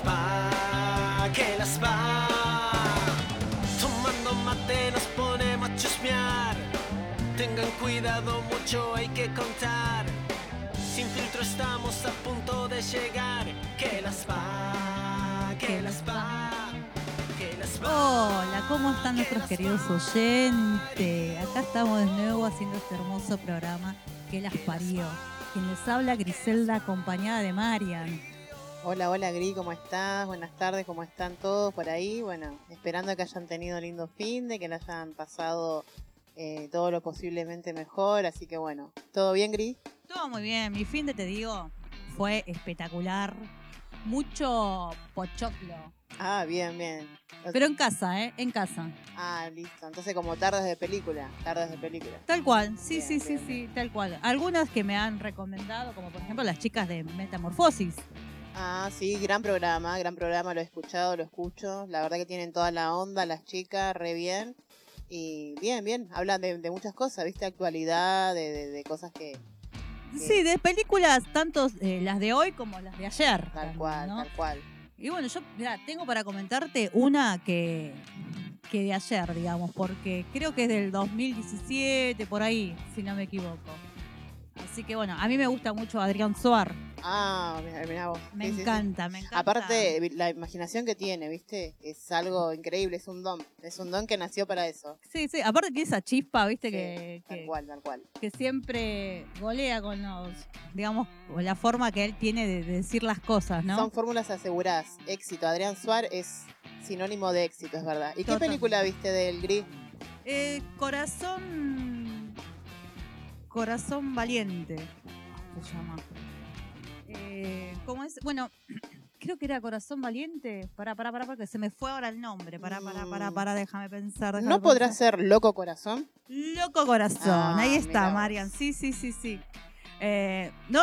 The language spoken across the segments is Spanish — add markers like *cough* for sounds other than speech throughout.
las va, que las va. Tomando mate nos ponemos a chusmear. Tengan cuidado, mucho hay que contar. Sin filtro estamos a punto de llegar. Que las va, que las va. Hola, ¿cómo están nuestros queridos oyentes? Acá estamos de nuevo haciendo este hermoso programa que las parió. Quien les habla, Griselda, acompañada de Marian. Hola, hola Gri, ¿cómo estás? Buenas tardes, ¿cómo están todos por ahí? Bueno, esperando que hayan tenido lindo fin, de que le hayan pasado eh, todo lo posiblemente mejor, así que bueno, ¿todo bien Gri? Todo muy bien, mi fin de te digo fue espectacular. Mucho pochoclo. Ah, bien, bien. Pero en casa, ¿eh? En casa. Ah, listo. Entonces como tardes de película, tardes de película. Tal cual, sí, Bien, sí, sí, bien, sí, tal cual. Algunas que me han recomendado, como por ejemplo las chicas de Metamorfosis. Ah, sí, gran programa, gran programa, lo he escuchado, lo escucho. La verdad que tienen toda la onda las chicas, re bien. Y bien, bien, hablan de, de muchas cosas, ¿viste? Actualidad, de, de- de cosas que... Sí, de películas, tanto eh, las de hoy como las de ayer. Tal también, cual, ¿no? tal cual. Y bueno, yo mirá, tengo para comentarte una que, que de ayer, digamos, porque creo que es del 2017, por ahí, si no me equivoco. Así que bueno, a mí me gusta mucho Adrián Suar. Ah, mirá, mirá vos. Me Sí, sí, sí. encanta, me encanta. Aparte, la imaginación que tiene, ¿viste? Es algo increíble, es un don. Es un don que nació para eso. Sí, sí, aparte tiene esa chispa, viste, que, tal que, cual, tal cual. que siempre golea con los, digamos, con la forma que él tiene de, de decir las cosas, ¿no? Son fórmulas aseguradas. Éxito. Adrián Suárez es sinónimo de éxito, es verdad. ¿Y qué película viste del Gris? Eh, corazón. Corazón valiente. Se llama. Eh, ¿Cómo es? Bueno, *clears throat* creo que era Corazón Valiente. Pará, pará, pará, porque se me fue ahora el nombre. Pará, pará, pará, Mm. pará, déjame pensar. déjame ¿No podrá pensar. ser Loco Corazón? Loco Corazón. Ah, Ahí mirá está. Marian. Sí, sí, sí, sí. Eh, no,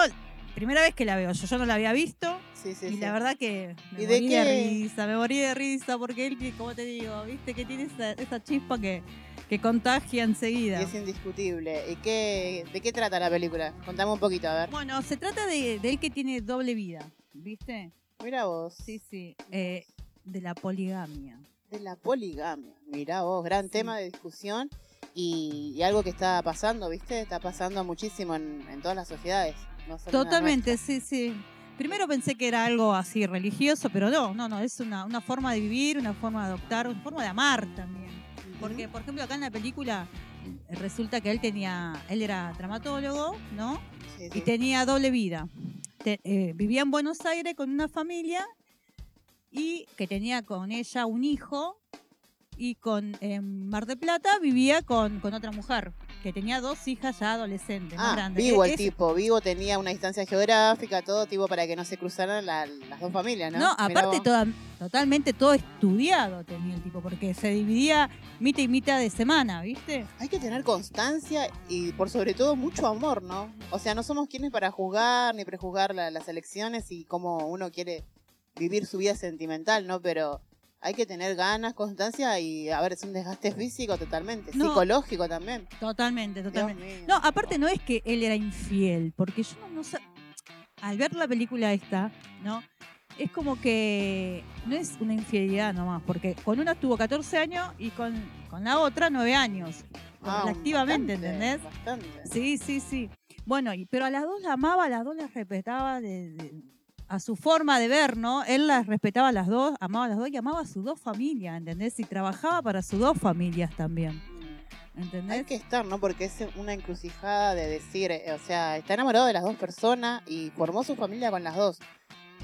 primera vez que la veo. Yo, yo no la había visto. Sí, sí, y sí. la verdad que me ¿Y de morí de, qué? risa, me morí de risa porque él, como te digo, viste que tiene esa, esa chispa que, que contagia enseguida. Y es indiscutible. ¿Y qué, de qué trata la película? Contame un poquito, a ver. Bueno, se trata de, de él que tiene doble vida, ¿viste? Mira vos. Sí, sí. eh, de la poligamia. De la poligamia. Mirá vos, gran Sí. tema de discusión y, y algo que está pasando, ¿viste? Está pasando muchísimo en, en todas las sociedades. no Totalmente, sí, sí. Primero pensé que era algo así religioso, pero no, no, no, es una, una forma de vivir, una forma de adoptar, una forma de amar también. Porque, por ejemplo, acá en la película resulta que él tenía, él era traumatólogo, ¿no? Sí, y tenía doble vida. Te- eh, vivía en Buenos Aires con una familia y que tenía con ella un hijo y con en Mar de Plata vivía con, con otra mujer que tenía dos hijas ya adolescentes, Ah, grandes. vivo E- el es- tipo, vivo tenía una distancia geográfica, todo tipo para que no se cruzaran la- las dos familias, ¿no? No, aparte toda- totalmente todo estudiado tenía el tipo, porque se dividía mitad y mitad de semana, ¿viste? Hay que tener constancia y por sobre todo mucho amor, ¿no? O sea, no somos quienes para juzgar ni prejuzgar la- las elecciones y cómo uno quiere vivir su vida sentimental, ¿no? Pero hay que tener ganas, constancia y, a ver, es un desgaste físico totalmente, No. psicológico también. Totalmente, totalmente. No, aparte no es que él era infiel, porque yo no, no sé. Al ver la película esta, ¿no? Es como que no es una infidelidad nomás, porque con una tuvo 14 años y con, con la otra 9 años. Ah, activamente, bastante, ¿entendés? Bastante. Sí, sí, sí. Bueno, y, pero a las dos la amaba, a las dos las respetaba de, de- a su forma de ver, ¿no? Él las respetaba a las dos, amaba a las dos y amaba a sus dos familias, ¿entendés? Y trabajaba para sus dos familias también, ¿entendés? Hay que estar, ¿no? Porque es una encrucijada de decir, eh, o sea, está enamorado de las dos personas y formó su familia con las dos.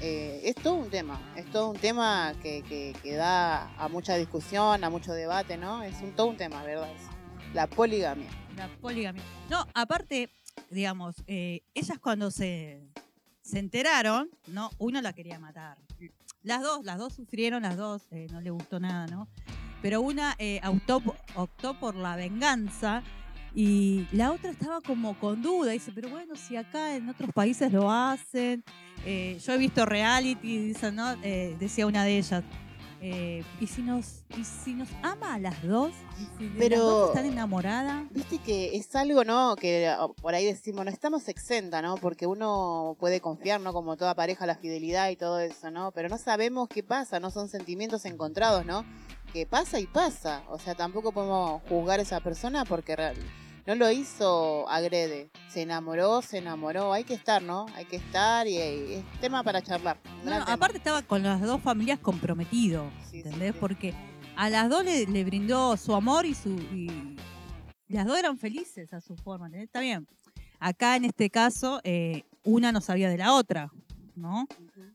Eh, es todo un tema, es todo un tema que, que, que da a mucha discusión, a mucho debate, ¿no? Es un, todo un tema, ¿verdad? La poligamia. La poligamia. No, aparte, digamos, eh, ellas cuando se, se enteraron, ¿no? Uno la quería matar. Las dos, las dos sufrieron, las dos, eh, no le gustó nada, ¿no? Pero una eh, optó, por la venganza y la otra estaba como con duda. Dice, pero bueno, si acá en otros países lo hacen. Eh, yo he visto reality, dicen, ¿no? Decía una de ellas. Eh, y si nos y si nos ama a las dos, si Pero- las dos están enamoradas, Viste que es algo, ¿no? Que oh, por ahí decimos, no estamos exenta, ¿no? Porque uno puede confiar, ¿no? Como toda pareja, la fidelidad y todo eso, ¿no? Pero no sabemos qué pasa, ¿no? Son sentimientos encontrados, ¿no? Que pasa y pasa. O sea, tampoco podemos juzgar a esa persona porque real- no lo hizo agrede. Se enamoró, se enamoró. Hay que estar, ¿no? Hay que estar y, y es tema para charlar. No, no, aparte estaba con las dos familias comprometido, Sí, ¿entendés? sí. Porque a las dos le, le brindó su amor y su y las dos eran felices a su forma, ¿entendés? Está bien. Acá en este caso, eh, una no sabía de la otra, ¿no?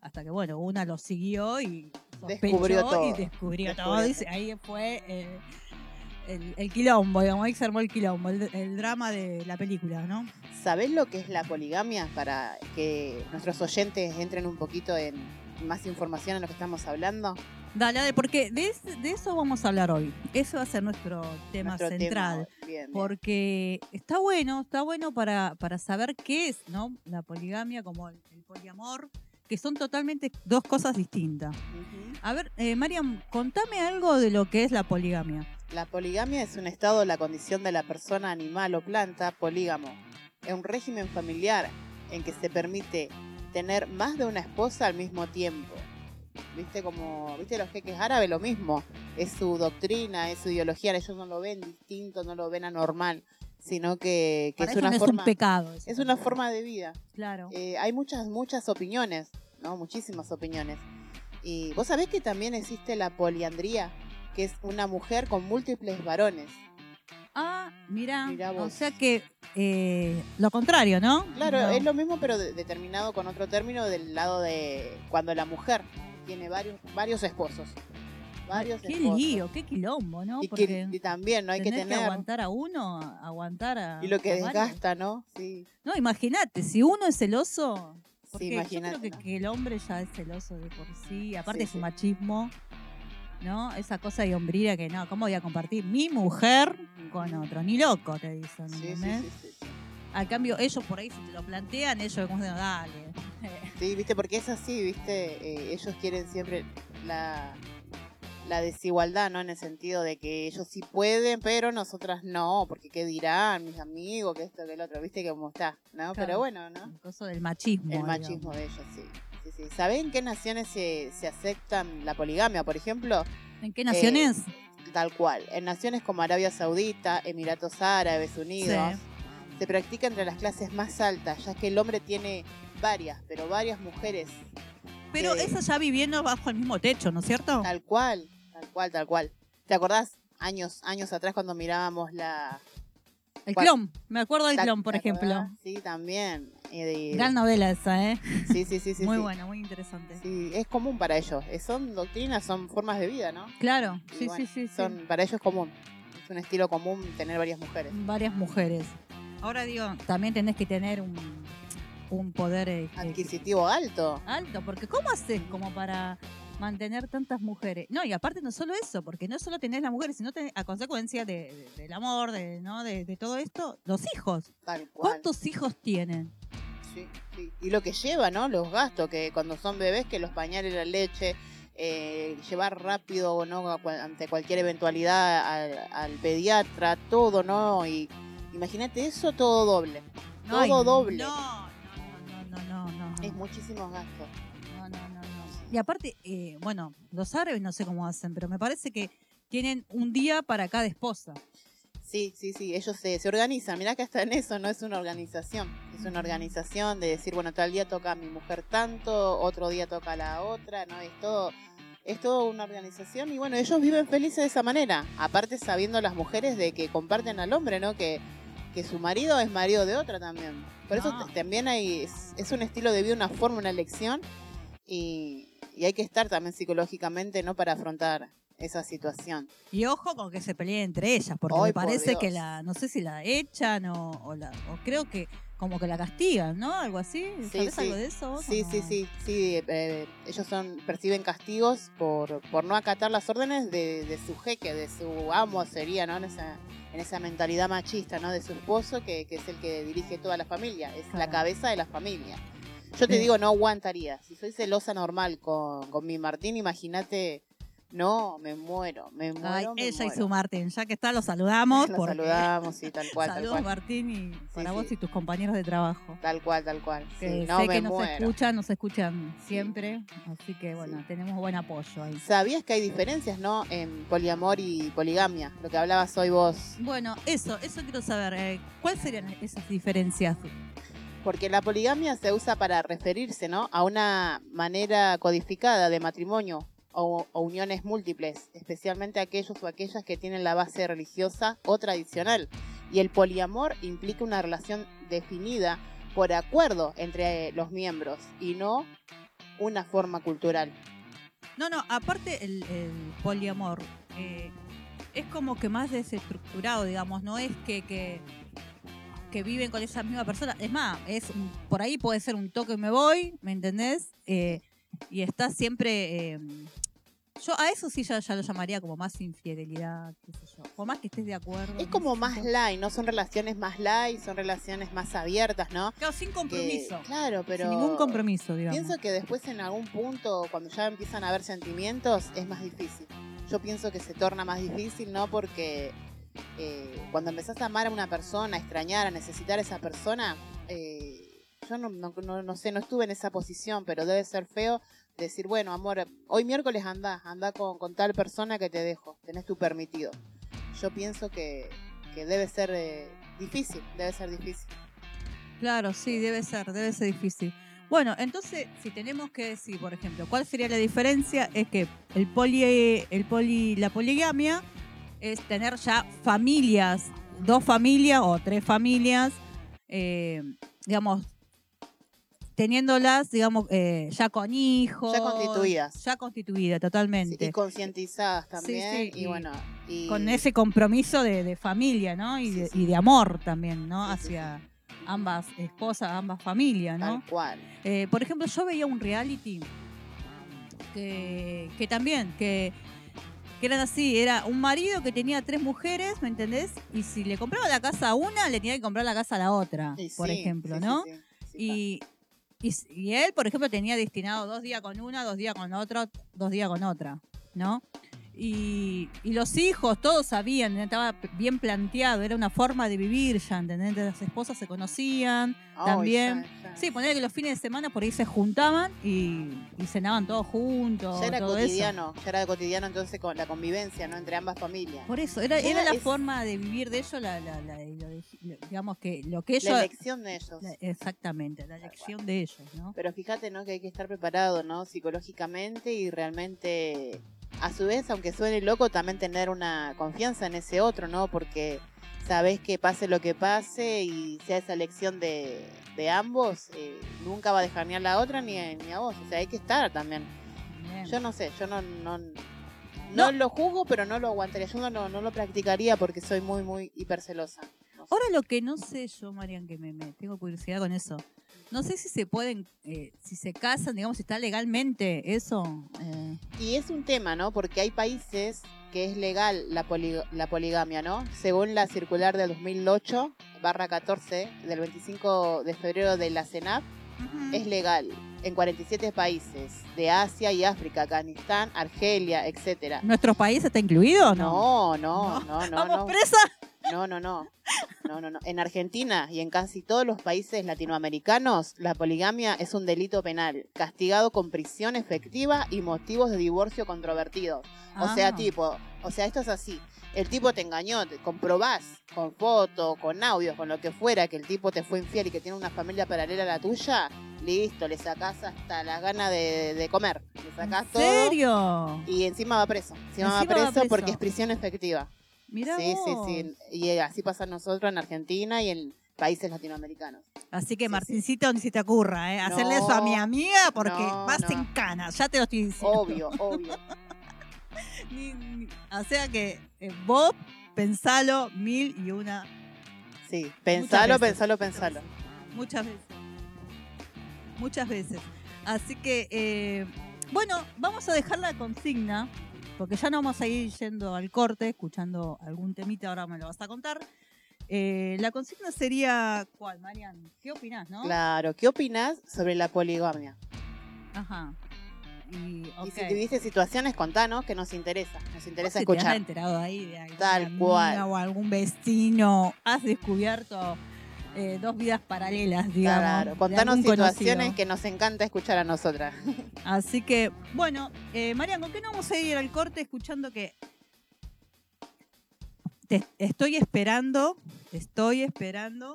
Hasta que, bueno, una lo siguió y Descubrió sospechó y todo. descubrió, Descubrió todo. Todo. ahí fue eh, el, el quilombo, digamos, ahí se armó el quilombo, el, el drama de la película, ¿no? ¿Sabés lo que es la poligamia? Para que nuestros oyentes entren un poquito en más información en lo que estamos hablando. Dale, dale, porque de, de eso vamos a hablar hoy. Eso va a ser nuestro tema Nuestro tema. central. Bien, bien. Porque está bueno, está bueno para, para saber qué es, ¿no? La poligamia como el, el poliamor, que son totalmente dos cosas distintas. A ver, eh, Mariam, contame algo de lo que es la poligamia. La poligamia es un estado de la condición de la persona, animal o planta polígamo. Es un régimen familiar en que se permite tener más de una esposa al mismo tiempo. ¿Viste como, viste los jeques árabes lo mismo? Es su doctrina, es su ideología, ellos no lo ven distinto, no lo ven anormal, sino que, es una no es forma un pecado. es una forma de vida. Claro. Eh, hay muchas, muchas opiniones, ¿no? Muchísimas opiniones. Y vos sabés que también existe la poliandría, que es una mujer con múltiples varones. Ah, mira, o sea que eh, lo contrario, ¿no? Claro, No. es lo mismo, pero de- determinado con otro término del lado de cuando la mujer tiene varios, varios esposos. Varios Qué esposos. lío, qué quilombo, ¿no? Y, Porque que, y también, ¿no? Hay que tener. aguantar a uno, aguantar a. y lo que varios. desgasta, ¿no? Sí. No, imagínate, si uno es celoso. Porque Sí, yo creo que, ¿no? que el hombre ya es celoso de por sí, aparte Sí, de su sí. machismo, ¿no? Esa cosa de hombrira que no, ¿cómo voy a compartir mi mujer con otro? Ni loco, te dicen, Sí, sí, ¿entendés? sí, sí. Al cambio, ellos por ahí, si te lo plantean, ellos como dicen, dale. *laughs* Sí, viste, porque es así, viste, Eh, ellos quieren siempre la, la desigualdad, ¿no? En el sentido de que ellos sí pueden, pero nosotras no, porque qué dirán mis amigos, que esto, que el otro, viste cómo está, ¿no? Claro. Pero bueno, ¿no? El coso del machismo. El machismo de ellos, sí. Sí, sí. ¿Saben en qué naciones se, se aceptan la poligamia? Por ejemplo. ¿En qué naciones? tal cual, en naciones como Arabia Saudita, Emiratos Árabes Unidos, se practica entre las clases más altas, ya que el hombre tiene varias, pero varias mujeres Pero eh, eso ya viviendo bajo el mismo techo, ¿no es cierto? Tal cual, tal cual, tal cual. ¿Te acordás años, años atrás cuando mirábamos la... El clon, me acuerdo del ¿te- clon, por ejemplo. Sí, también. De- Gran novela esa, ¿eh? Sí, sí, sí, sí. muy sí. buena, muy interesante. Sí, es común para ellos. Eh, Son doctrinas, son formas de vida, ¿no? Claro, Y sí, bueno, sí, sí, sí. Son, para ellos es común. Es un estilo común tener varias mujeres. varias mujeres. Ahora digo, también tenés que tener un, un poder eh, Adquisitivo alto. alto, porque ¿cómo haces como para mantener tantas mujeres? No, y aparte no solo eso, porque no solo tenés las mujeres, sino tenés, a consecuencia de, de- del amor, de, ¿no? De, de todo esto, los hijos. Tal cual. ¿Cuántos hijos tienen? Sí, sí. Y lo que lleva, ¿no? Los gastos, que cuando son bebés, que los pañales, la leche, eh, llevar rápido, ¿no? A cual- Ante cualquier eventualidad al, al pediatra, todo, ¿no? Y imagínate eso todo doble. Todo doble. No, no, no, no, no, no. Es muchísimos gastos. No, no, no, no. Y aparte, eh, bueno, los árabes no sé cómo hacen, pero me parece que tienen un día para cada esposa. Sí, sí, sí, ellos se, se organizan. Mirá que hasta en eso no es una organización. Es una organización de decir, bueno, tal día toca a mi mujer tanto, otro día toca a la otra, ¿no? Es todo, es todo una organización y bueno, ellos viven felices de esa manera. Aparte sabiendo las mujeres de que comparten al hombre, ¿no? Que, que su marido es marido de otra también. Por eso No. t- también hay, es, es un estilo de vida, una forma, una elección y, y hay que estar también psicológicamente, ¿no? Para afrontar esa situación. Y ojo con que se peleen entre ellas, porque me por parece que la, no sé si la echan o, o la, o creo que como que la castigan, ¿no? Algo así. Sí, ¿Sabes sí. algo de eso? Sí, no? sí, sí, sí. eh, ellos son perciben castigos por, por no acatar las órdenes de, de su jeque, de su amo sería, ¿no? En esa, en esa mentalidad machista, ¿no? De su esposo, que, que es el que dirige toda la familia, es la cabeza de la familia. Yo te Sí. digo, no aguantaría. Si soy celosa normal con, con mi Martín, imagínate No, me muero, me muero. Ay, me ella y su Martín, ya que está, los *laughs* saludamos. Lo porque- saludamos, sí, tal cual, tal Saludos cual. Martín y para sí. vos y tus compañeros de trabajo. Tal cual, tal cual. Que Sí, no, sé me que nos muero. escuchan, nos escuchan siempre, así que bueno, tenemos buen apoyo ahí. ¿Sabías que hay diferencias, no? En poliamor y poligamia, lo que hablabas hoy vos. Bueno, eso, eso quiero saber. eh, ¿Cuáles serían esas diferencias? Porque la poligamia se usa para referirse, ¿no? A una manera codificada de matrimonio o, uniones múltiples, especialmente aquellos o aquellas que tienen la base religiosa o tradicional. Y el poliamor implica una relación definida por acuerdo entre los miembros y no una forma cultural. No, no, aparte el, poliamor eh, es como que más desestructurado, digamos, no es que, que, viven con esa misma persona. Es más, es por ahí puede ser un toque y me voy, ¿me entendés? Eh, y está siempre... eh, yo a eso sí ya, ya lo llamaría como más infidelidad, qué sé yo. Por más que estés de acuerdo. Es como más Siento- light, ¿no? Son relaciones más light, son relaciones más abiertas, ¿no? Claro, sin Que- compromiso. claro, pero... Sin ningún compromiso, digamos. Pienso que después en algún punto, cuando ya empiezan a haber sentimientos, es más difícil. Yo pienso que se torna más difícil, ¿no? Porque eh, cuando empezás a amar a una persona, a extrañar, a necesitar a esa persona, eh, yo no, no, no- no sé, no estuve en esa posición, pero debe ser feo decir, bueno, amor, hoy miércoles anda, anda con, tal persona que te dejo, tenés tu permitido. Yo pienso que, que debe ser eh, difícil, debe ser difícil. Claro, sí, debe ser, debe ser difícil. Bueno, entonces, si tenemos que decir, por ejemplo, ¿cuál sería la diferencia? Es que el poli, el poli, la poligamia es tener ya familias, dos familias o tres familias, eh, digamos, teniéndolas, digamos, eh, ya con hijos. Ya constituidas. Ya constituida, Sí, totalmente. y concientizadas también, sí, y, y bueno... Y... con ese compromiso de, de familia, ¿no? Y, Sí, de, sí. y de amor también, ¿no? Sí, sí, Hacia ambas esposas, ambas familias, ¿no? Tal cual. Eh, por ejemplo, yo veía un reality que, que también, que, que eran así, era un marido que tenía tres mujeres, ¿me entendés? Y si le compraba la casa a una, le tenía que comprar la casa a la otra, por sí, ejemplo, sí, ¿no? sí, sí, sí, Y, y, él, por ejemplo, tenía destinado dos días con una, dos días con otra, dos días con otra, ¿no? Y, y los hijos, todos sabían, estaba bien planteado, era una forma de vivir ya, ¿entendés? Las esposas se conocían, también. ya, ya. Sí, poner que los fines de semana por ahí se juntaban y, y cenaban todos juntos. Ya era todo eso. cotidiano, ya era cotidiano entonces con la convivencia, ¿no? Entre ambas familias. Por eso, era, era la es- forma de vivir de ellos, la, digamos que lo que ellos... La elección de ellos. exactamente, la elección de ellos, ¿no? Pero fíjate, ¿no? Que hay que estar preparado, ¿no? Psicológicamente y realmente, a su vez, aunque suene loco, también tener una confianza en ese otro, ¿no? Porque sabes que pase lo que pase y sea esa elección de, de ambos, eh, nunca va a dejar ni a la otra ni a, ni a vos. O sea, hay que estar también. Bien. Yo no sé, yo no, no, no, No. lo juzgo, pero no lo aguantaría. Yo no, lo- no lo practicaría porque soy muy, muy hipercelosa. Ahora lo que no sé yo, Marian, que me, me tengo curiosidad con eso. No sé si se pueden, eh, si se casan, digamos, si está legalmente eso. eh, Y es un tema, ¿no? Porque hay países que es legal la, poli- la poligamia, ¿no? Según la circular del 2008, barra 14, del 25 de febrero de la CENAP, es legal en 47 países de Asia y África, Afganistán, Argelia, etcétera. ¿Nuestro país está incluido o no? No, no, no, no, ¿Vamos no. presa? No, no, no. No, no, no. En Argentina y en casi todos los países latinoamericanos, la poligamia es un delito penal, castigado con prisión efectiva y motivos de divorcio controvertidos. O sea, Ah. tipo, o sea, esto es así. El tipo te engañó, te comprobás con foto, con audio, con lo que fuera, que el tipo te fue infiel y que tiene una familia paralela a la tuya, listo, le sacás hasta las ganas de, de comer. Le sacás ¿En todo. serio? Y encima va preso. Encima, va, Encima va preso preso. porque es prisión efectiva. Mirá Sí, vos. sí, sí. Y eh, así pasa nosotros en Argentina y en países latinoamericanos. Así que, Sí, Martincito, ni se te ocurra, ¿eh? Hacerle eso a mi amiga porque no, vas no. en cana, ya te lo estoy diciendo. Obvio, obvio. *laughs* Ni- ni- o sea que eh, vos pensalo mil y una, Sí, pensalo, veces. pensalo, pensalo. muchas veces. Muchas veces. Así que, eh, bueno, vamos a dejar la consigna, porque ya no vamos a ir yendo al corte, escuchando algún temita, ahora me lo vas a contar. Eh, la consigna sería, ¿cuál, Marian? ¿Qué opinás, no? Claro, ¿qué opinas sobre la poligamia? Ajá. Y, si tuviste situaciones, contanos, que nos interesa. Nos ¿Vos interesa si te has escuchar. enterado ahí de alguna Tal amiga cual. o algún vecino? ¿Has descubierto eh, dos vidas paralelas, digamos? Claro, contanos situaciones conocido? que nos encanta escuchar a nosotras. *laughs* Así que, bueno, eh, Marian, ¿con qué no vamos a ir al corte escuchando que te estoy esperando, te estoy esperando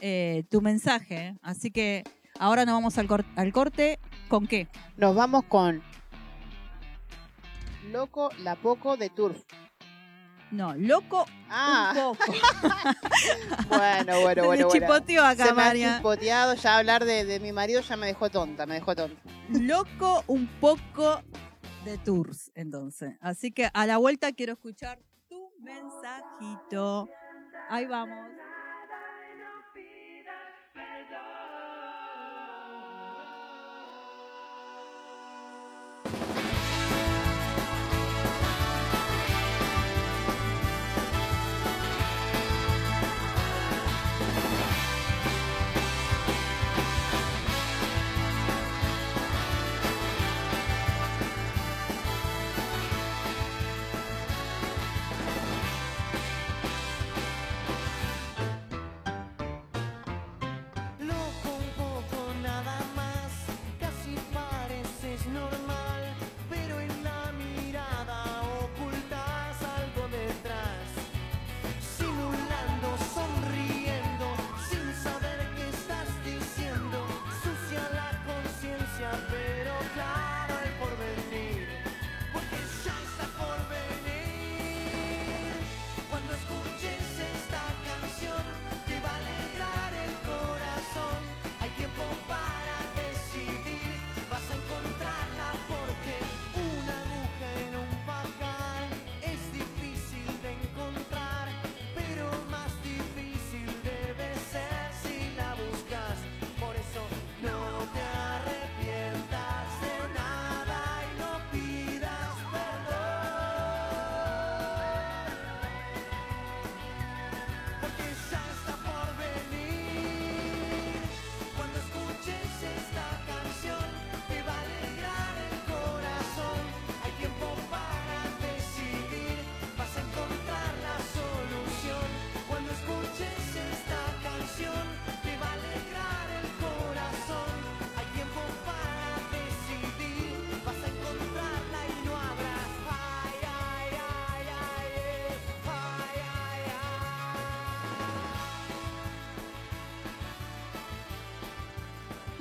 eh, tu mensaje? Así que ahora nos vamos al, cor- al corte. ¿Con qué? Nos vamos con Loco La Poco de Turf. No, loco Ah, un poco. *laughs* bueno, bueno, bueno. me chipoteó acá, Se me ha Marian. chispoteado, ya hablar de, de mi marido ya me dejó tonta, me dejó tonta. Loco un poco de tours, entonces. Así que a la vuelta quiero escuchar tu mensajito. Ahí vamos.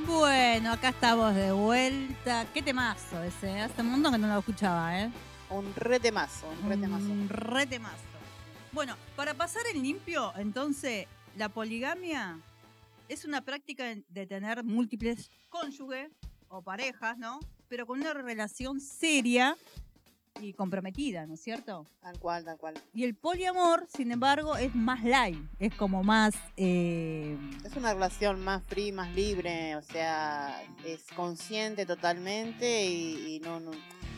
Bueno, acá estamos de vuelta. Qué temazo ese. Hace un montón que no lo escuchaba, ¿eh? Un retemazo, un retemazo. Un re temazo. Bueno, para pasar en limpio, entonces, la poligamia es una práctica de tener múltiples cónyuges o parejas, ¿no? Pero con una relación seria y comprometida, ¿no es cierto? Tal cual, tal cual. Y el poliamor, sin embargo, es más light, es como más... eh, Es una relación más free, más libre, o sea, es consciente totalmente y, y no, no-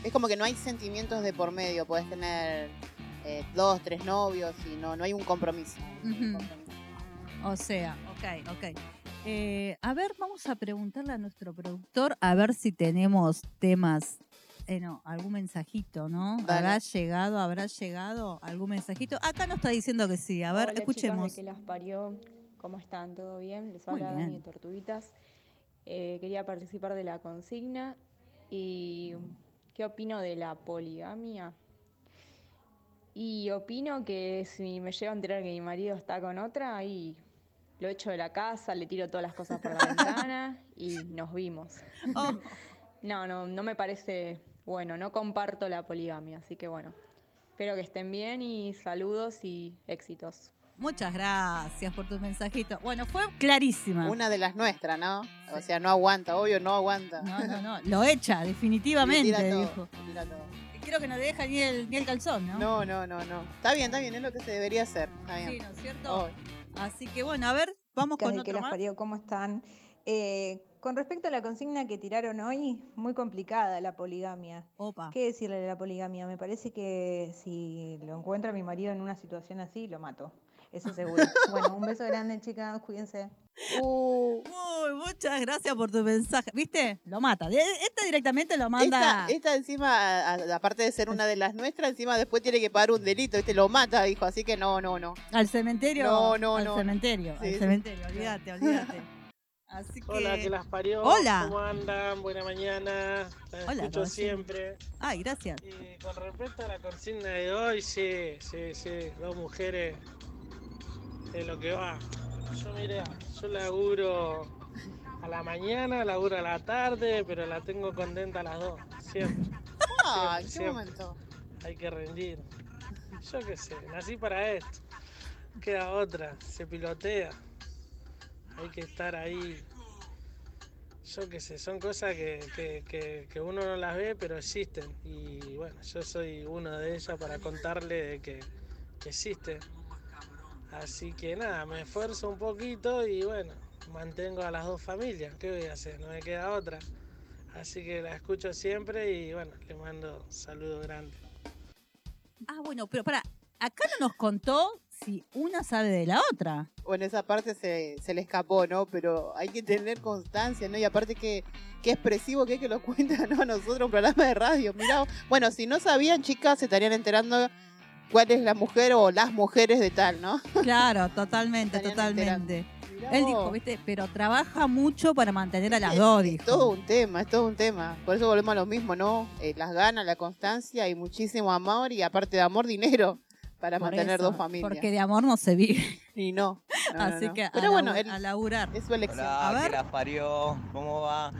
es como que no hay sentimientos de por medio, puedes tener eh, dos, tres novios y no, no hay un compromiso. O sea, ok, ok. Eh, a ver, vamos a preguntarle a nuestro productor a ver si tenemos temas, eh, no, algún mensajito, ¿no? ¿Habrá llegado, habrá llegado algún mensajito? Acá nos está diciendo que sí. A ver, Hola, escuchemos. Que las parió. ¿Cómo están? ¿Todo bien? Les habla Dani de. Tortuguitas. Eh, quería participar de la consigna y ¿qué opino de la poligamia? Y opino que si me llego a enterar que mi marido está con otra, ahí lo echo de la casa, le tiro todas las cosas por la *laughs* ventana y nos vimos. Oh, No, no, no me parece bueno, no comparto la poligamia, así que bueno. Espero que estén bien y saludos y éxitos. muchas gracias por tu mensajito. Bueno, fue clarísima. Una de las nuestras, ¿no? O Sí. sea, no aguanta, obvio, no aguanta. No, no, no. Lo echa, definitivamente, tira todo, dijo. tira todo. Creo que no le deja ni el, ni el calzón, ¿no? No, no, no, no. Está bien, está bien, es lo que se debería hacer. Está Sí, bien. ¿no es cierto? Así que bueno, a ver, vamos con que otro las más. parió, ¿cómo están? Eh, con respecto a la consigna que tiraron hoy, muy complicada la poligamia. Opa. ¿Qué decirle de la poligamia? Me parece que si lo encuentra mi marido en una situación así, lo mato. eso seguro. *laughs* Bueno, un beso grande, chicas, cuídense. Uh, Uy, muchas gracias por tu mensaje. ¿Viste? Lo mata. Esta directamente lo manda. esta, esta encima, aparte de ser una de las nuestras, encima después tiene que pagar un delito, ¿viste? Lo mata, dijo, así que no, no, no. Al cementerio. No, no, al no. cementerio. Sí, al sí. cementerio. Olvídate, olvídate. *laughs* Así que. Hola, que las parió. Hola. ¿Cómo andan? Buena mañana. Las Hola, escucho siempre. Ay, gracias. Y con respecto a la consigna de hoy, sí, sí, sí. Dos mujeres de lo que va. Yo, mira, yo laburo a la mañana, laburo a la tarde, pero la tengo contenta a las dos. Siempre. Ah, ¿en qué siempre. momento? Hay que rendir. Yo qué sé, nací para esto. Queda otra, se pilotea. Hay que estar ahí. Yo qué sé, son cosas que, que- que- uno no las ve, pero existen. Y bueno, yo soy uno de ellas para contarle que, que existe. Así que nada, me esfuerzo un poquito y bueno, mantengo a las dos familias. ¿Qué voy a hacer? No me queda otra. Así que la escucho siempre y bueno, le mando un saludo grande. Ah, bueno, pero para. Acá no nos contó si una sabe de la otra. Bueno, esa parte se, se le escapó, ¿no? Pero hay que tener constancia, ¿no? Y aparte que, qué expresivo que es que lo *laughs* cuenta, ¿no? Nosotros un programa de radio, mirá. Bueno, si no sabían, chicas, se estarían enterando cuál es la mujer o las mujeres de tal, ¿no? *laughs* Claro, totalmente, totalmente. Él dijo, ¿viste? Pero trabaja mucho para mantener a las Es- dos, es dijo. todo un tema, es todo un tema. Por eso volvemos a lo mismo, ¿no? Eh, las ganas, la constancia y muchísimo amor y aparte de amor, dinero para Por mantener eso, dos familias. Porque de amor no se vive. Y no. *laughs* Así no. que a, Pero bueno, labu- él- a laburar. es su elección. Hola, A ver. que las parió, ¿cómo va?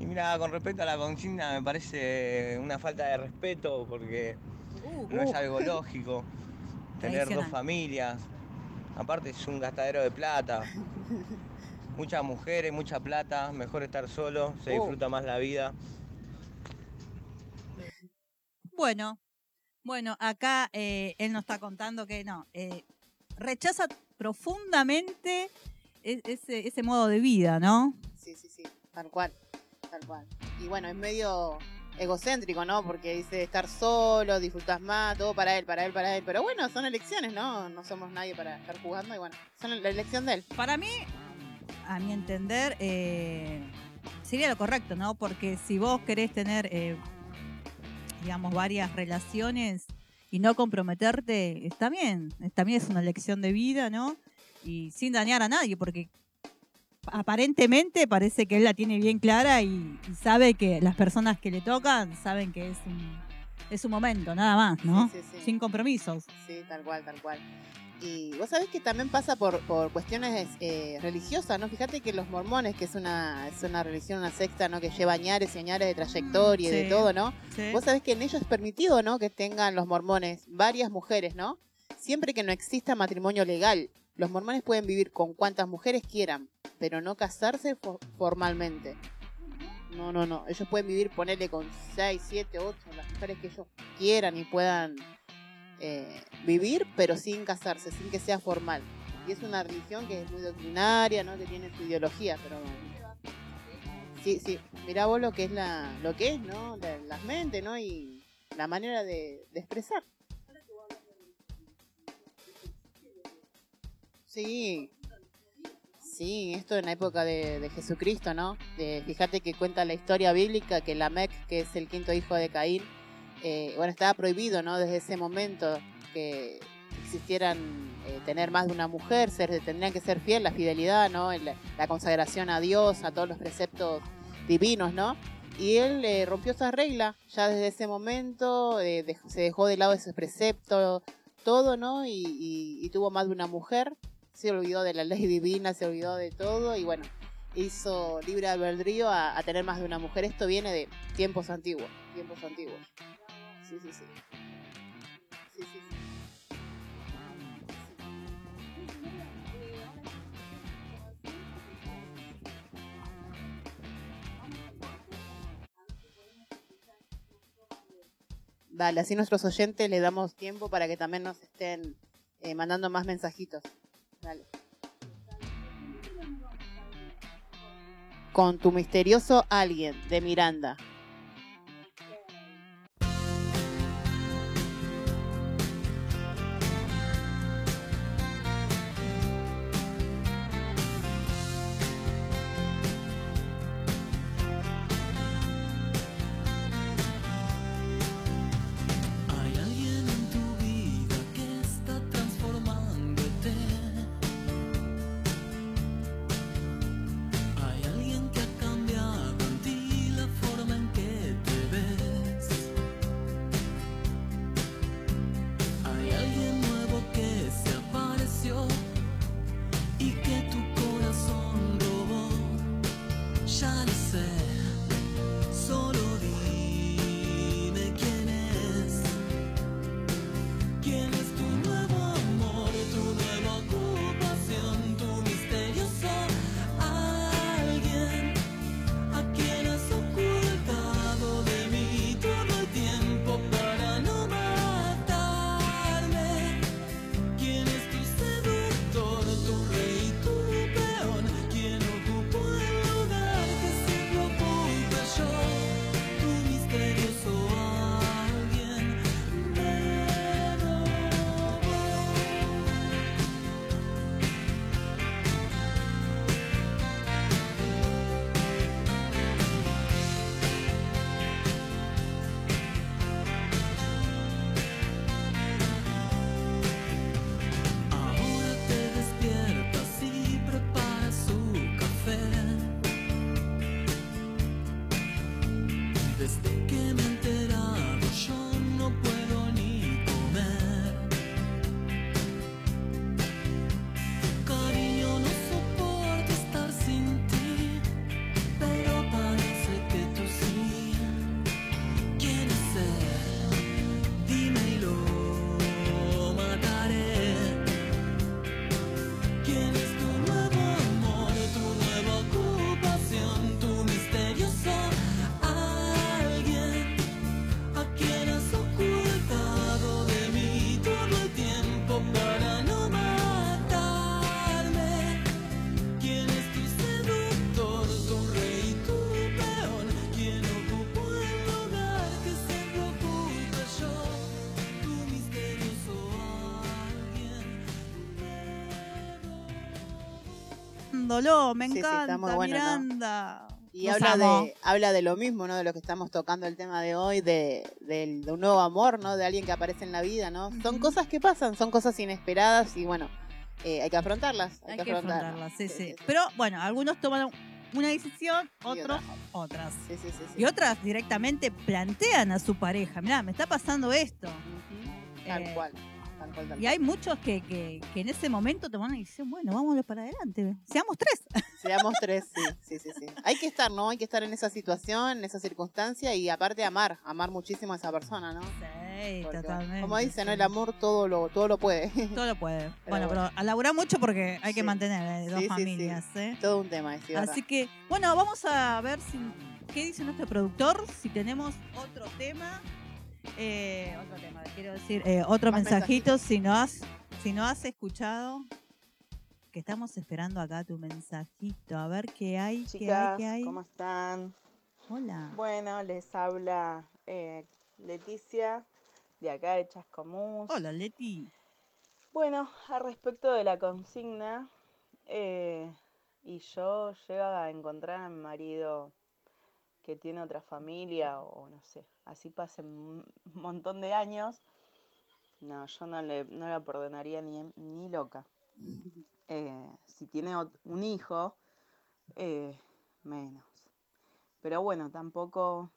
Y mira, con respecto a la consigna me parece una falta de respeto porque Uh, no es uh. algo lógico *laughs* tener dos familias. Aparte es un gastadero de plata. Muchas mujeres, mucha plata, mejor estar solo, se Oh. disfruta más la vida. Bueno, bueno, acá eh, él nos está contando que no, eh, rechaza profundamente e- ese, ese modo de vida, ¿no? Sí, sí, sí, tal cual, tal cual. Y bueno, es medio egocéntrico, ¿no? Porque dice estar solo, disfrutas más, todo para él, para él, para él. Pero bueno, son elecciones, ¿no? No somos nadie para estar jugando y bueno, son la elección de él. Para mí, a mi entender, eh, sería lo correcto, ¿no? Porque si vos querés tener, eh, digamos, varias relaciones y no comprometerte, está bien. También es una elección de vida, ¿no? Y sin dañar a nadie, porque aparentemente parece que él la tiene bien clara y, y sabe que las personas que le tocan saben que es un, es un momento, nada más, ¿no? Sí, sí, sí. Sin compromisos. Sí, tal cual, tal cual. Y vos sabés que también pasa por, por cuestiones eh, religiosas, ¿no? Fíjate que los mormones, que es una, es una religión, una secta, ¿no? Que lleva añares y añares de trayectoria y de todo, ¿no? ¿sí? Vos sabés que en ellos es permitido, ¿no? Que tengan los mormones varias mujeres, ¿no? Siempre que no exista matrimonio legal. Los mormones pueden vivir con cuantas mujeres quieran, pero no casarse fo- formalmente. No, no, no. Ellos pueden vivir, ponerle con 6, 7, 8, las mujeres que ellos quieran y puedan eh, vivir, pero sin casarse, sin que sea formal. Y es una religión que es muy doctrinaria, ¿no? Que tiene su ideología, pero sí, sí. Mirá vos lo que es la, lo que es, ¿no? La- las mentes, ¿no? Y la manera de, de expresar. Sí. Sí, esto en la época de, de Jesucristo, ¿no? De, fíjate que cuenta la historia bíblica que Lamec, que es el quinto hijo de Caín, eh, bueno, estaba prohibido, ¿no? Desde ese momento que existieran eh, tener más de una mujer, ser, tendrían que ser fiel, la fidelidad, ¿no? El- la consagración a Dios, a todos los preceptos divinos, ¿no? Y él eh, rompió esa regla, ya desde ese momento eh, se dejó de lado ese precepto, todo, ¿no? Y, y- y tuvo más de una mujer, se olvidó de la ley *laughs* divina, se olvidó de todo y bueno, hizo libre albedrío a, a tener más de una mujer. Esto viene de tiempos antiguos, tiempos antiguos. Sí, sí, sí. Sí, sí, sí. Dale, así nuestros oyentes le damos tiempo para que también nos estén eh, mandando más mensajitos. Dale. Con tu misterioso alguien de Miranda. Apoyándolo. Me Sí, sí, está encanta, muy bueno, ¿no? Miranda. Y habla amo. de, habla de lo mismo, ¿no? De lo que estamos tocando el tema de hoy, de, del- de un nuevo amor, ¿no? De alguien que aparece en la vida, ¿no? Son cosas que pasan, son cosas inesperadas y bueno, eh, hay que afrontarlas. Hay, Hay que afrontarla, sí, sí. sí. Pero bueno, algunos toman una decisión, otros otra. otras. Sí, sí, sí, sí. Y otras directamente plantean a su pareja, mirá, me está pasando esto. Ujú. Tal Eh, cual. Y hay muchos que, que, que en ese momento toman una decisión, bueno, vámonos para adelante, seamos tres. *laughs* Seamos tres, sí, sí, sí, sí. Hay que estar, ¿no? Hay que estar en esa situación, en esa circunstancia y aparte amar, amar muchísimo a esa persona, ¿no? Sí, Porque, totalmente. Como dice, ¿no? El amor todo lo, todo lo puede. *laughs* Todo lo puede. Pero bueno, bueno. pero a laburar mucho porque hay que Sí. mantener eh, dos Sí, sí, sí. familias. ¿eh? todo un tema, ¿verdad? Así que, bueno, vamos a ver si, qué dice nuestro productor, si tenemos otro tema. Eh, otro tema, quiero decir, eh, otro Más mensajito, si no has, si no has escuchado, que estamos esperando acá tu mensajito, a ver qué hay, qué hay, Chicas, qué hay. ¿cómo están? Hola. Bueno, les habla eh, Leticia de acá de Chascomús. Hola, Leti. Bueno, al respecto de la consigna, eh, y yo llego a encontrar a mi marido que tiene otra familia o no sé, así pasen un *laughs* montón de años, no, yo no le, no la perdonaría ni, ni loca. Eh, si tiene un hijo, eh, menos. Pero bueno, tampoco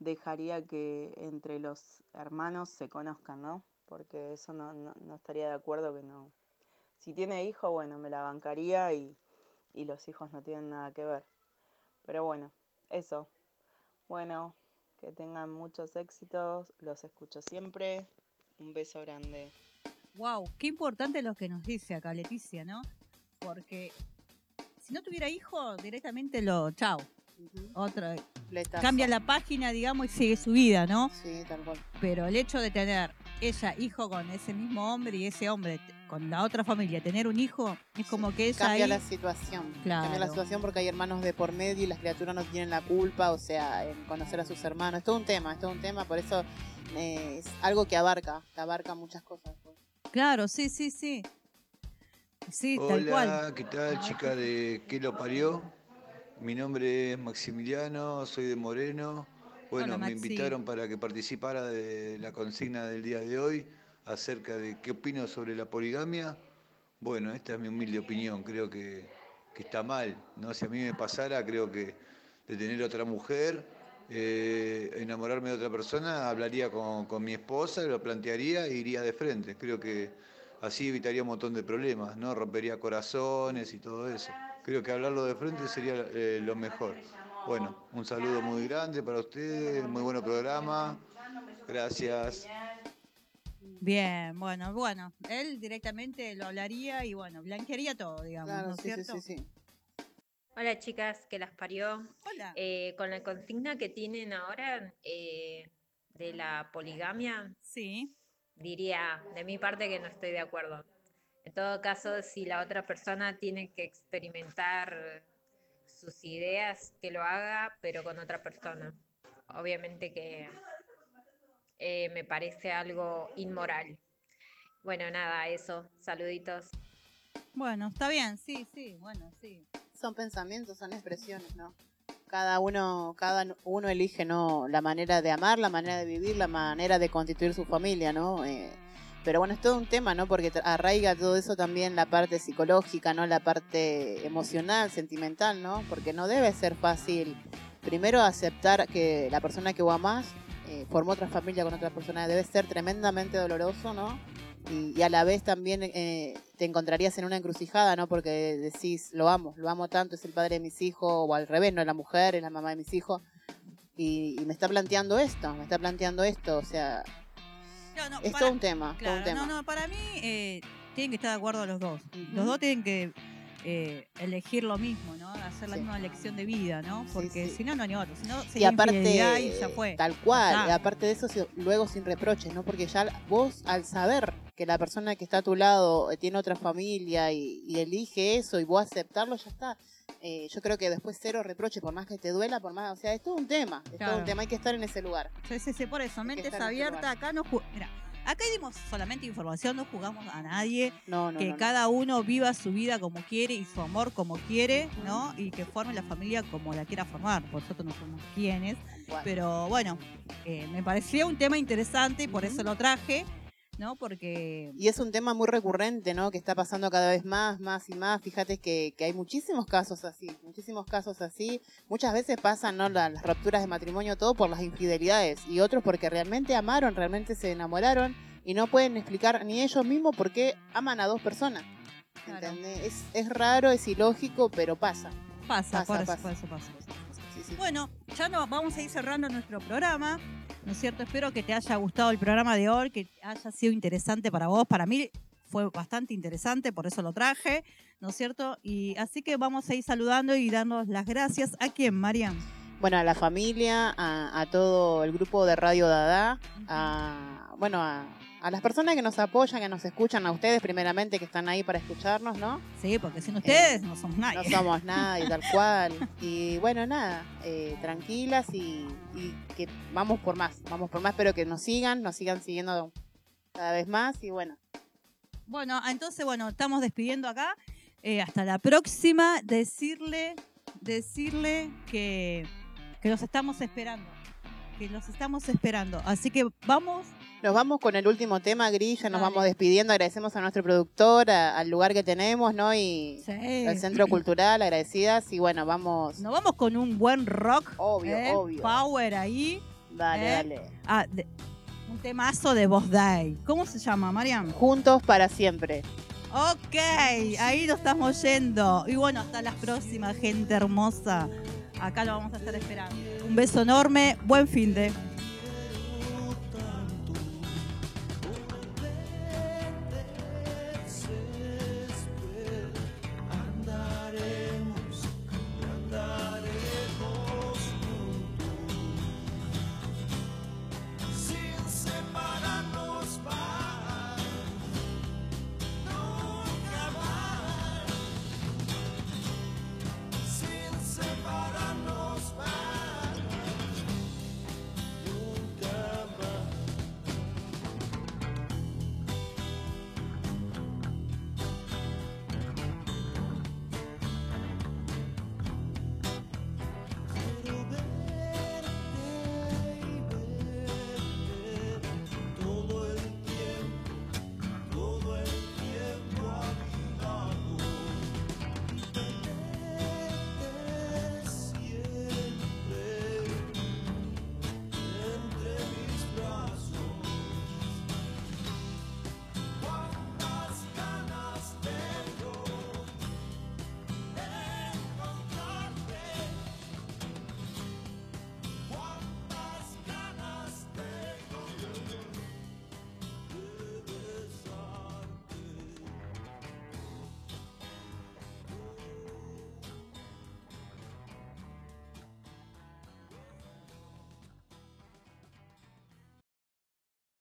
dejaría que entre los hermanos se conozcan, ¿no? Porque eso no, no, no estaría de acuerdo que no. Si tiene hijo, bueno, me la bancaría y, y los hijos no tienen nada que ver. Pero bueno, eso. Bueno, que tengan muchos éxitos, los escucho siempre. Un beso grande. Wow, qué importante lo que nos dice acá Leticia, ¿no? Porque si no tuviera hijo, directamente lo, chao, Fletazo. cambia la página, digamos, y sigue su vida, ¿no? Sí, tal cual. Pero el hecho de tener ella hijo con ese mismo hombre y ese hombre con la otra familia, tener un hijo, es como que ella Cambia ahí... la situación. Cambia la situación porque hay hermanos de por medio y las criaturas no tienen la culpa, o sea, en conocer a sus hermanos. Es todo un tema, es todo un tema, por eso eh, es algo que abarca, que abarca muchas cosas. Claro, sí, sí, sí. Sí, tal cual. Hola, ¿qué tal, chica de ¿Qué lo parió? Mi nombre es Maximiliano, soy de Moreno. Bueno, Hola, me invitaron para que participara de la consigna del día de hoy acerca de qué opino sobre la poligamia. Bueno, esta es mi humilde opinión, creo que, que está mal, ¿no? Si a mí me pasara, creo que de tener otra mujer, eh, enamorarme de otra persona, hablaría con, con mi esposa, lo plantearía e iría de frente. Creo que así evitaría un montón de problemas, ¿no? Rompería corazones y todo eso. Creo que hablarlo de frente sería eh, lo mejor. Bueno, un saludo muy grande para ustedes, muy buen programa. Gracias. Bien, bueno, bueno. Él directamente lo hablaría y bueno, blanquearía todo, digamos, ¿no Claro, es sí, sí, cierto? sí, sí. Hola chicas, que las parió. Hola. Eh, con la consigna que tienen ahora eh, de la poligamia, Sí, diría de mi parte que no estoy de acuerdo. En todo caso, si la otra persona tiene que experimentar sus ideas, que lo haga, pero con otra persona. Obviamente que eh, me parece algo inmoral. Bueno, nada, eso. Saluditos. bueno, está bien, sí, sí, bueno, sí. Son pensamientos, son expresiones, ¿no? Cada uno, cada uno elige, ¿no? La manera de amar, la manera de vivir, la manera de constituir su familia, ¿no? Eh, pero bueno, es todo un tema, ¿no? Porque arraiga todo eso también la parte psicológica, ¿no? La parte emocional, sentimental, ¿no? Porque no debe ser fácil, primero, aceptar que la persona que vos amás eh, formó otra familia con otra persona. Debe ser tremendamente doloroso, ¿no? Y, y a la vez también eh, te encontrarías en una encrucijada, ¿no? Porque decís, lo amo, lo amo tanto, es el padre de mis hijos, o al revés, no es la mujer, es la mamá de mis hijos. Y, y me está planteando esto, me está planteando esto, o sea, No, es para- todo un tema, todo un Claro, tema. no, no, para mí eh, tienen que estar de acuerdo los dos. Los dos tienen que eh, elegir lo mismo, ¿no? Hacer la Sí. misma elección de vida, ¿no? Porque sí. si no, no hay otro. Si no, Y aparte, y ya fue. tal cual, y aparte de eso, luego sin reproches, ¿no? Porque ya vos, al saber que la persona que está a tu lado eh, tiene otra familia y, y elige eso y vos aceptarlo, ya está. Eh, yo creo que después cero reproches, por más que te duela, por más, o sea, es todo un tema, es todo un tema, hay que estar en ese lugar. Sí, sí, sí, por eso, mentes abiertas, acá no Mira, Acá dimos solamente información, no jugamos a nadie, No, no, que no, cada uno viva su vida como quiere y su amor como quiere, ¿no? Y que forme la familia como la quiera formar. Nosotros no somos quienes, Bueno. pero bueno, eh, me pareció un tema interesante y por eso lo traje, ¿no? Porque Y es un tema muy recurrente, ¿no? Que está pasando cada vez más, más y más. Fíjate que, que hay muchísimos casos así, muchísimos casos así. Muchas veces pasan, ¿no? La- Las, rupturas de matrimonio, todo por las infidelidades. Y otros porque realmente amaron, realmente se enamoraron y no pueden explicar ni ellos mismos por qué aman a dos personas. Claro. Es, es raro, es ilógico, pero pasa. pasa, Pasa, por eso, pasa. por eso pasa. Sí, sí. Bueno, ya no, vamos a ir cerrando nuestro programa, ¿no es cierto? Espero que te haya gustado el programa de hoy, que haya sido interesante para vos. Para mí fue bastante interesante, por eso lo traje, ¿no es cierto? Y así que vamos a ir saludando y dando las gracias a quién, Mariam. Bueno, a la familia, a, a todo el grupo de Radio Dada, a, bueno, a, a las personas que nos apoyan, que nos escuchan, a ustedes primeramente que están ahí para escucharnos, ¿no? Sí, porque sin ustedes no somos nadie. No somos *laughs* nadie, tal cual. Y bueno, nada, eh, tranquilas y, y que vamos por más, vamos por más. Espero que nos sigan, nos sigan siguiendo cada vez más y bueno. Bueno, entonces, bueno, estamos despidiendo acá. Eh, hasta la próxima. Decirle, decirle que, que los estamos esperando. Que los estamos esperando. Así que vamos. Nos vamos con el último tema, Gris, ya nos vamos despidiendo. Agradecemos a nuestro productor, a- al lugar que tenemos, ¿no? Y Sí. al Centro Cultural, agradecidas. Y bueno, vamos. Nos vamos con un buen rock. Obvio, ¿eh? obvio. Power ahí. Dale, ¿eh? dale. Ah, de- un temazo de Boss Day. ¿Cómo se llama, Mariam? Juntos para siempre. Ok, ahí nos estamos yendo. Y bueno, hasta la próxima, gente hermosa. Acá lo vamos a estar esperando. Un beso enorme. Buen fin de.